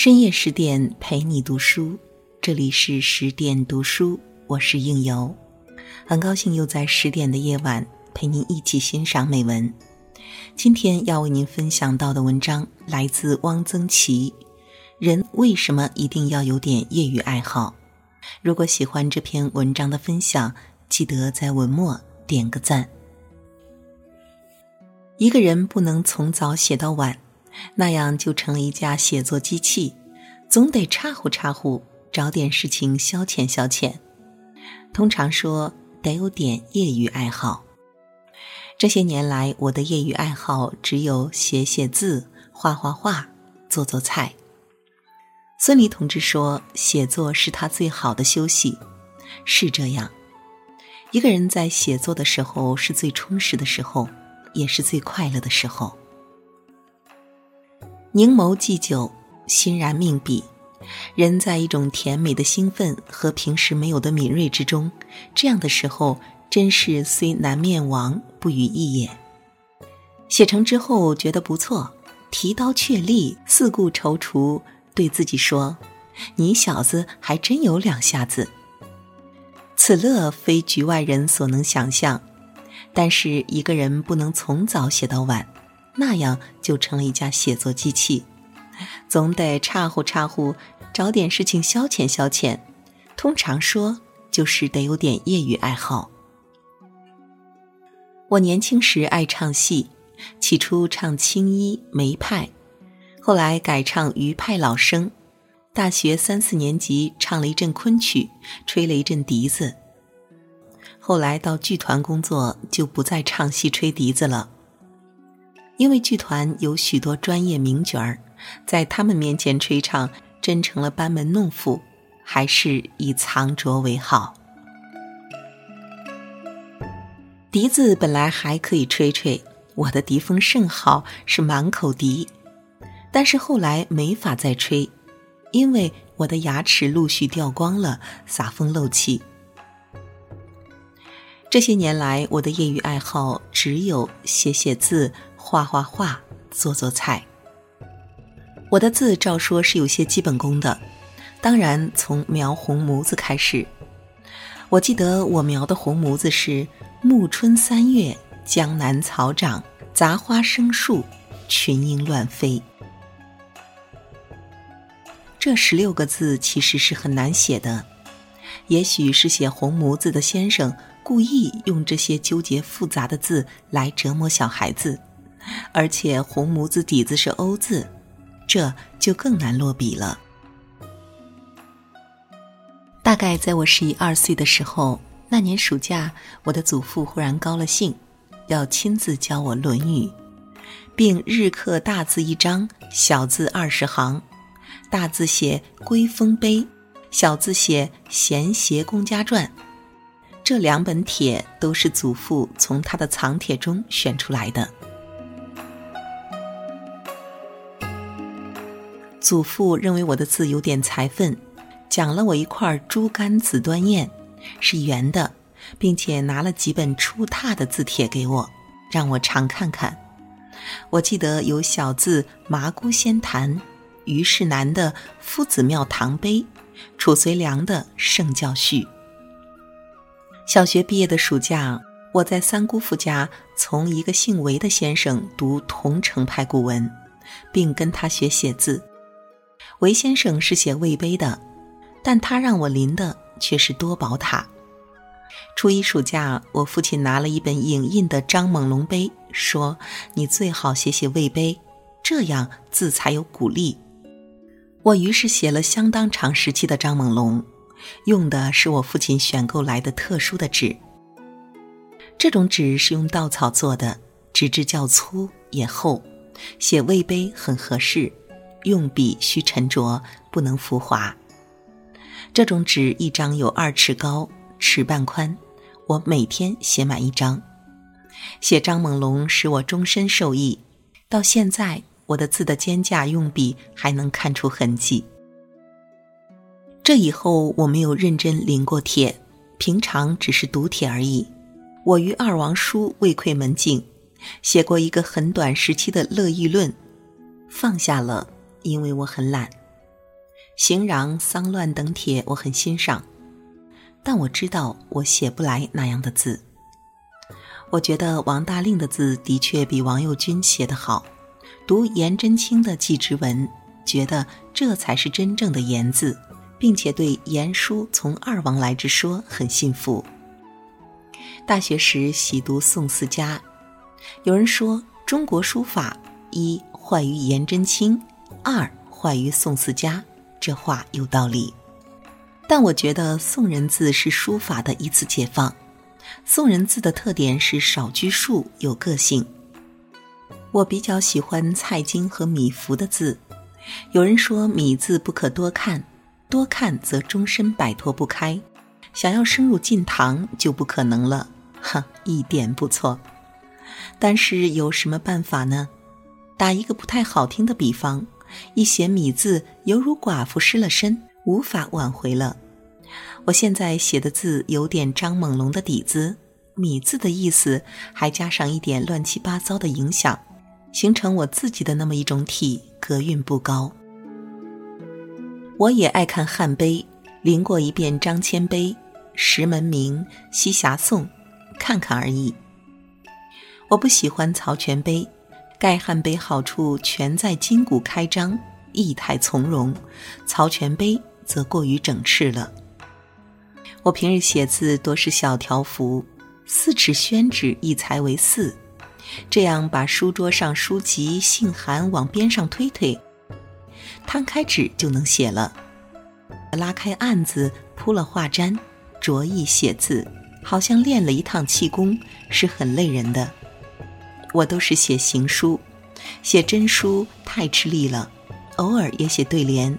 深夜十点陪你读书，这里是十点读书，我是应由，很高兴又在十点的夜晚陪您一起欣赏美文。今天要为您分享到的文章来自汪曾祺。人为什么一定要有点业余爱好？如果喜欢这篇文章的分享，记得在文末点个赞。一个人不能从早写到晚，那样就成了一架写作机器，总得插呼插呼，找点事情消遣消遣。通常说得有点业余爱好。这些年来，我的业余爱好只有写写字、画画画、做做菜。孙犁同志说：“写作是他最好的休息。”是这样，一个人在写作的时候是最充实的时候。也是最快乐的时候。凝眸祭酒，欣然命笔，人在一种甜美的兴奋和平时没有的敏锐之中，这样的时候真是虽难面亡，不与意也。写成之后觉得不错，提刀却立，四顾踌躇，对自己说：“你小子还真有两下子。”此乐非局外人所能想象。但是一个人不能从早写到晚，那样就成了一架写作机器，总得插呼插呼，找点事情消遣消遣。通常说就是得有点业余爱好。我年轻时爱唱戏，起初唱青衣梅派，后来改唱余派老生。大学三四年级唱了一阵昆曲，吹了一阵笛子。后来到剧团工作，就不再唱戏吹笛子了，因为剧团有许多专业名角儿，在他们面前吹唱，真成了班门弄斧，还是以藏拙为好。笛子本来还可以吹吹，我的笛风甚好，是满口笛，但是后来没法再吹，因为我的牙齿陆续掉光了，撒风漏气。这些年来，我的业余爱好只有写写字、画画画、做做菜。我的字照说是有些基本功的，当然从描红模子开始。我记得我描的红模子是“暮春三月，江南草长，杂花生树，群莺乱飞”。这十六个字其实是很难写的，也许是写红模子的先生。故意用这些纠结复杂的字来折磨小孩子，而且红模子底子是欧字，这就更难落笔了。大概在我十一二岁的时候，那年暑假，我的祖父忽然高了兴，要亲自教我《论语》，并日刻大字一张，小字二十行，大字写《归风碑》，小字写《贤协公家传》。这两本帖都是祖父从他的藏帖中选出来的。祖父认为我的字有点才分，奖了我一块猪肝紫端砚，是圆的，并且拿了几本出拓的字帖给我，让我常看看。我记得有小字麻姑仙坛、虞世南的夫子庙堂碑、褚遂良的圣教序。小学毕业的暑假，我在三姑父家从一个姓韦的先生读桐城派古文，并跟他学写字。韦先生是写魏碑的，但他让我临的却是多宝塔。初一暑假，我父亲拿了一本影印的张猛龙碑，说：“你最好写写魏碑，这样字才有鼓励。”我于是写了相当长时期的张猛龙。用的是我父亲选购来的特殊的纸。这种纸是用稻草做的，纸质较粗也厚，写魏碑很合适。用笔需沉着，不能浮华。这种纸一张有二尺高，尺半宽。我每天写满一张。写张猛龙使我终身受益，到现在我的字的肩架用笔还能看出痕迹。这以后我没有认真临过帖，平常只是读帖而已。我于二王叔未窥门径，写过一个很短时期的乐议论，放下了，因为我很懒。行囊、丧乱等帖我很欣赏，但我知道我写不来那样的字。我觉得王大令的字的确比王右军写得好，读颜真卿的祭侄文，觉得这才是真正的颜字，并且对颜书从二王来之说很信服。大学时喜读宋四家，有人说中国书法一坏于颜真卿，二坏于宋四家，这话有道理。但我觉得宋人字是书法的一次解放。宋人字的特点是少拘束，有个性。我比较喜欢蔡京和米芾的字。有人说米字不可多看，多看则终身摆脱不开，想要升入晋唐就不可能了。哈，一点不错。但是有什么办法呢？打一个不太好听的比方，一写米字，犹如寡妇失了身，无法挽回了。我现在写的字有点张猛龙的底子，米字的意思还加上一点乱七八糟的影响，形成我自己的那么一种体，格韵不高。我也爱看汉碑，临过一遍张骞碑、石门铭、西峡颂，看看而已。我不喜欢曹全碑，盖汉碑好处全在筋骨开张，意态从容；曹全碑则过于整饬了。我平日写字多是小条幅，四尺宣纸一裁为四，这样把书桌上书籍、信函往边上推推，摊开纸就能写了。拉开案子，铺了画毡，着意写字，好像练了一趟气功，是很累人的。我都是写行书，写真书太吃力了，偶尔也写对联，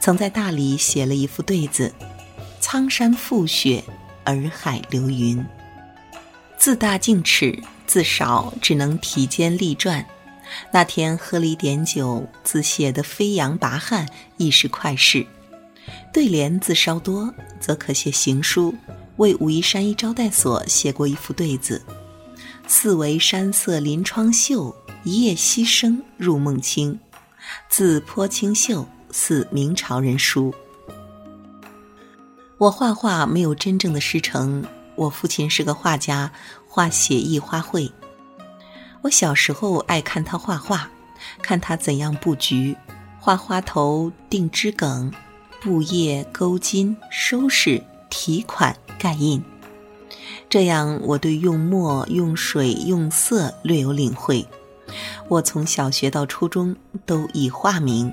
曾在大理写了一副对子。苍山覆雪，洱海流云。字大径尺，字少只能提肩立传。那天喝了一点酒，字写得飞扬跋扈，亦是快事。对联字稍多，则可写行书。为武夷山一招待所写过一副对子：“四围山色临窗秀，一夜溪声入梦清。”字颇清秀，似明朝人书。我画画没有真正的师承，我父亲是个画家，画写意花卉。我小时候爱看他画画，看他怎样布局，画花头、定枝梗、布叶、勾筋、收饰、题款、盖印。这样，我对用墨、用水、用色略有领会。我从小学到初中都以画名。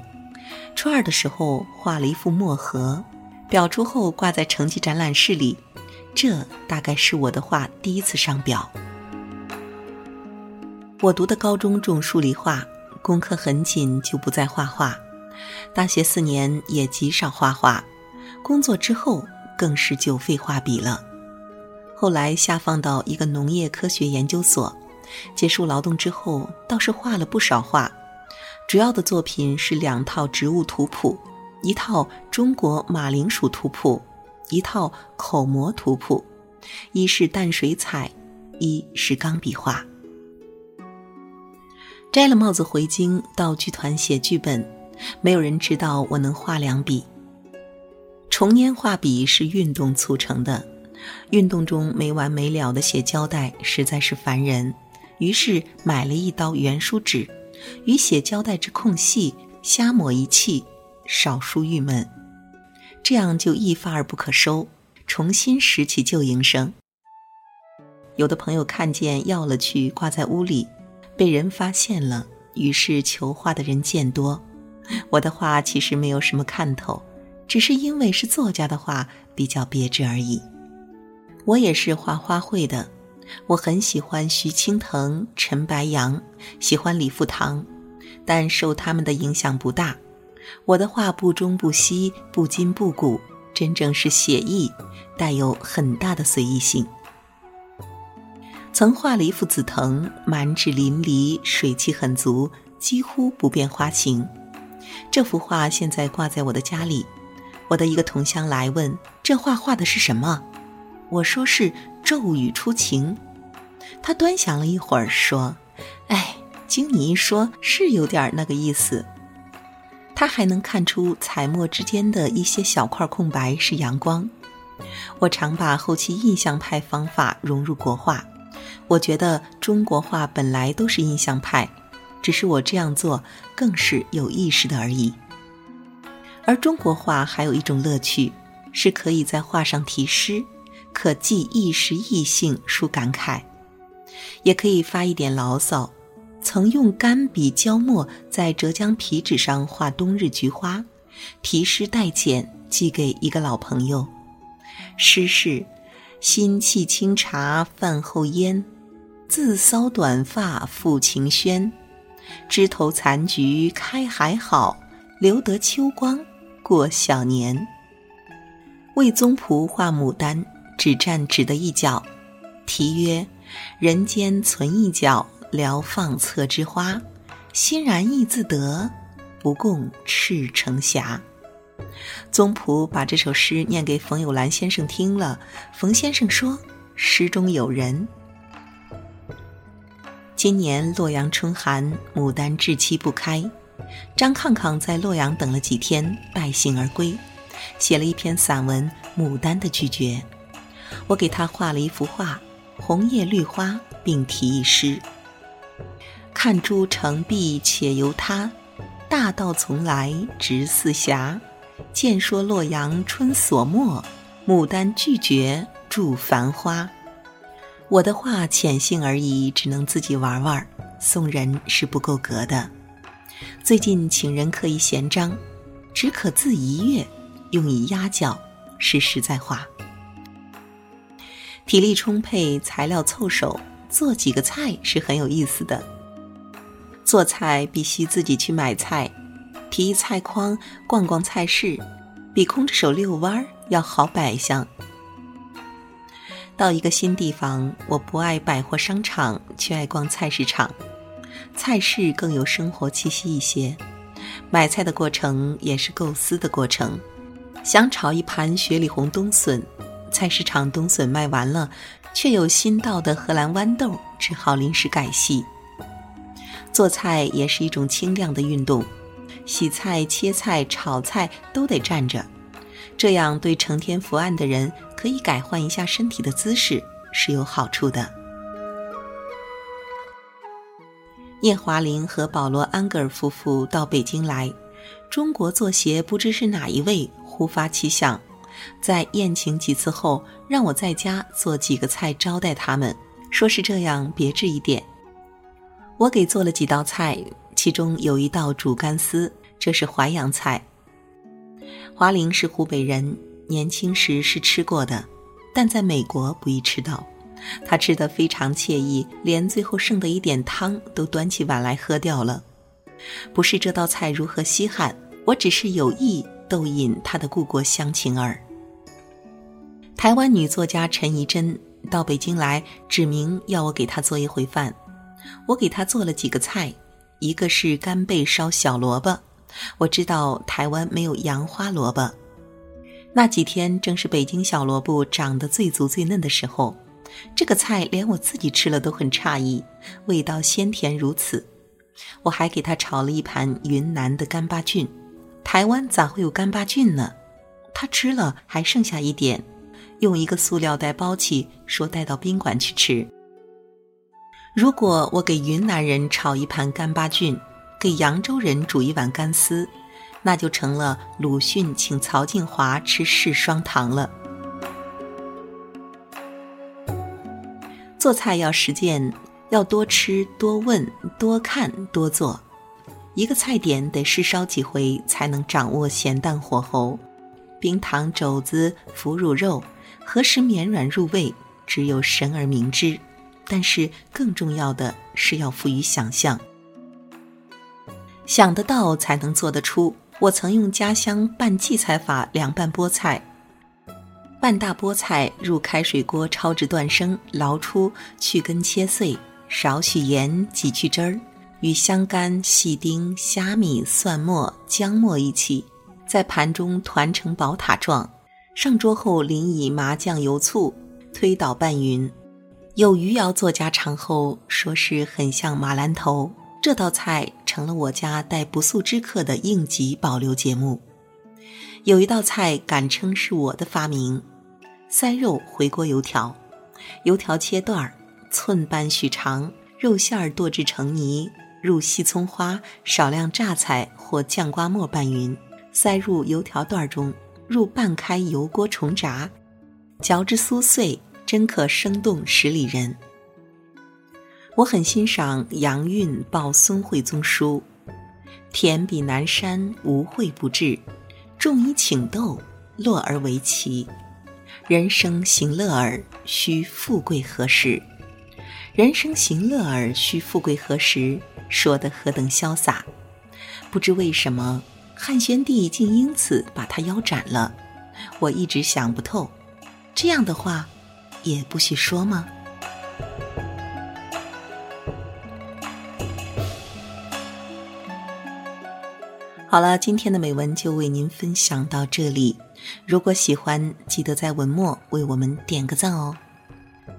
初二的时候，画了一幅墨盒。裱出后挂在成绩展览室里，这大概是我的画第一次上表。我读的高中重数理化，功课很紧，就不再画画。大学四年也极少画画，工作之后更是就废画笔了。后来下放到一个农业科学研究所，结束劳动之后，倒是画了不少画，主要的作品是两套植物图谱。一套中国马铃薯图谱，一套口蘑图谱，一是淡水彩，一是钢笔画。摘了帽子回京，到剧团写剧本，没有人知道我能画两笔。重拈画笔是运动促成的，运动中没完没了的写交代实在是烦人，于是买了一刀圆书纸，与写交代之空隙瞎抹一气。少书郁闷，这样就一发而不可收，重新拾起旧营生。有的朋友看见要了去挂在屋里，被人发现了，于是求画的人渐多。我的画其实没有什么看头，只是因为是作家的画比较别致而已。我也是画花卉的，我很喜欢徐青藤、陈白杨，喜欢李富堂，但受他们的影响不大。我的画不中不西，不筋不骨，真正是写意，带有很大的随意性。曾画了一幅紫藤，满纸淋漓，水气很足，几乎不变花形。这幅画现在挂在我的家里。我的一个同乡来问：“这画画的是什么？”我说是骤雨初晴。他端详了一会儿，说：“哎，经你一说，是有点那个意思。”他还能看出彩墨之间的一些小块空白是阳光。我常把后期印象派方法融入国画，我觉得中国画本来都是印象派，只是我这样做更是有意识的而已。而中国画还有一种乐趣，是可以在画上题诗，可寄一时意兴抒感慨，也可以发一点牢骚。曾用干笔焦墨在浙江皮纸上画冬日菊花，题诗代简寄给一个老朋友。诗是：新沏清茶饭后烟，自搔短发抚琴轩。枝头残菊开还好，留得秋光过小年。为宗璞画牡丹，只占纸的一角，题曰：人间存一角。聊放侧之花，欣然亦自得，不共赤城霞。宗璞把这首诗念给冯友兰先生听了，冯先生说：“诗中有人。”今年洛阳春寒，牡丹至期不开。张抗抗在洛阳等了几天，败兴而归，写了一篇散文《牡丹的拒绝》。我给他画了一幅画，红叶绿花，并题一诗。看朱成碧且由他，大道从来直似霞。见说洛阳春所没，牡丹拒绝著繁花。我的画浅性而已，只能自己玩玩儿，送人是不够格的。最近请人刻一闲章，只可字一阅，用以压脚，是实在话。体力充沛，材料凑手，做几个菜是很有意思的。做菜必须自己去买菜，提一菜筐逛逛菜市，比空着手遛弯儿要好百项。到一个新地方，我不爱百货商场，却爱逛菜市场。菜市更有生活气息一些。买菜的过程也是构思的过程。想炒一盘雪里红冬笋，菜市场冬笋卖完了，却有新到的荷兰豌豆，只好临时改戏。做菜也是一种清亮的运动，洗菜、切菜、炒菜都得站着，这样对成天伏案的人可以改换一下身体的姿势是有好处的。叶华林和保罗·安格尔夫妇到北京来，中国作协不知是哪一位突发奇想，在宴请几次后，让我在家做几个菜招待他们，说是这样别致一点。我给做了几道菜，其中有一道煮干丝，这是淮扬菜。华玲是湖北人，年轻时是吃过的，但在美国不易吃到。他吃得非常惬意，连最后剩的一点汤都端起碗来喝掉了。不是这道菜如何稀罕，我只是有意逗引他的故国乡情儿。台湾女作家陈怡贞到北京来，指明要我给她做一回饭。我给她做了几个菜，一个是干贝烧小萝卜。我知道台湾没有洋花萝卜，那几天正是北京小萝卜长得最足最嫩的时候。这个菜连我自己吃了都很诧异，味道鲜甜如此。我还给他炒了一盘云南的干巴菌，台湾咋会有干巴菌呢？他吃了还剩下一点，用一个塑料袋包起，说带到宾馆去吃。如果我给云南人炒一盘干巴菌，给扬州人煮一碗干丝，那就成了鲁迅请曹静华吃柿双糖了。做菜要实践，要多吃、多问、多看、多做。一个菜点得试烧几回，才能掌握咸淡火候。冰糖肘子、腐乳肉何时绵软入味，只有神而明之。但是更重要的是要赋予想象，想得到才能做得出。我曾用家乡拌荠菜法凉拌菠菜，拌大菠菜入开水锅焯至断生，捞出去根切碎，少许盐挤去汁儿，与香干、细丁、虾米、蒜末、姜末一起，在盘中团成宝塔状，上桌后淋以麻酱油醋，推倒拌匀。有余姚作家尝后说是很像马兰头，这道菜成了我家带不速之客的应急保留节目。有一道菜敢称是我的发明：塞肉回锅油条。油条切段儿，寸半许长，肉馅儿剁至成泥，入细葱花，少量榨菜或酱瓜末拌匀，塞入油条段中，入半开油锅重炸，嚼之酥脆，真可生动十里人。我很欣赏杨运报孙惠宗书：“田比南山，无秽不至；种以请豆，落而为奇。人生行乐耳，须富贵何时？人生行乐耳，须富贵何时？”说得何等潇洒！不知为什么，汉宣帝竟因此把他腰斩了。我一直想不透，这样的话，也不许说吗？好了，今天的美文就为您分享到这里。如果喜欢，记得在文末为我们点个赞哦。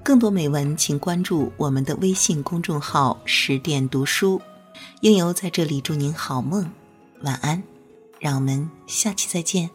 更多美文，请关注我们的微信公众号“十点读书”。应由在这里祝您好梦，晚安。让我们下期再见。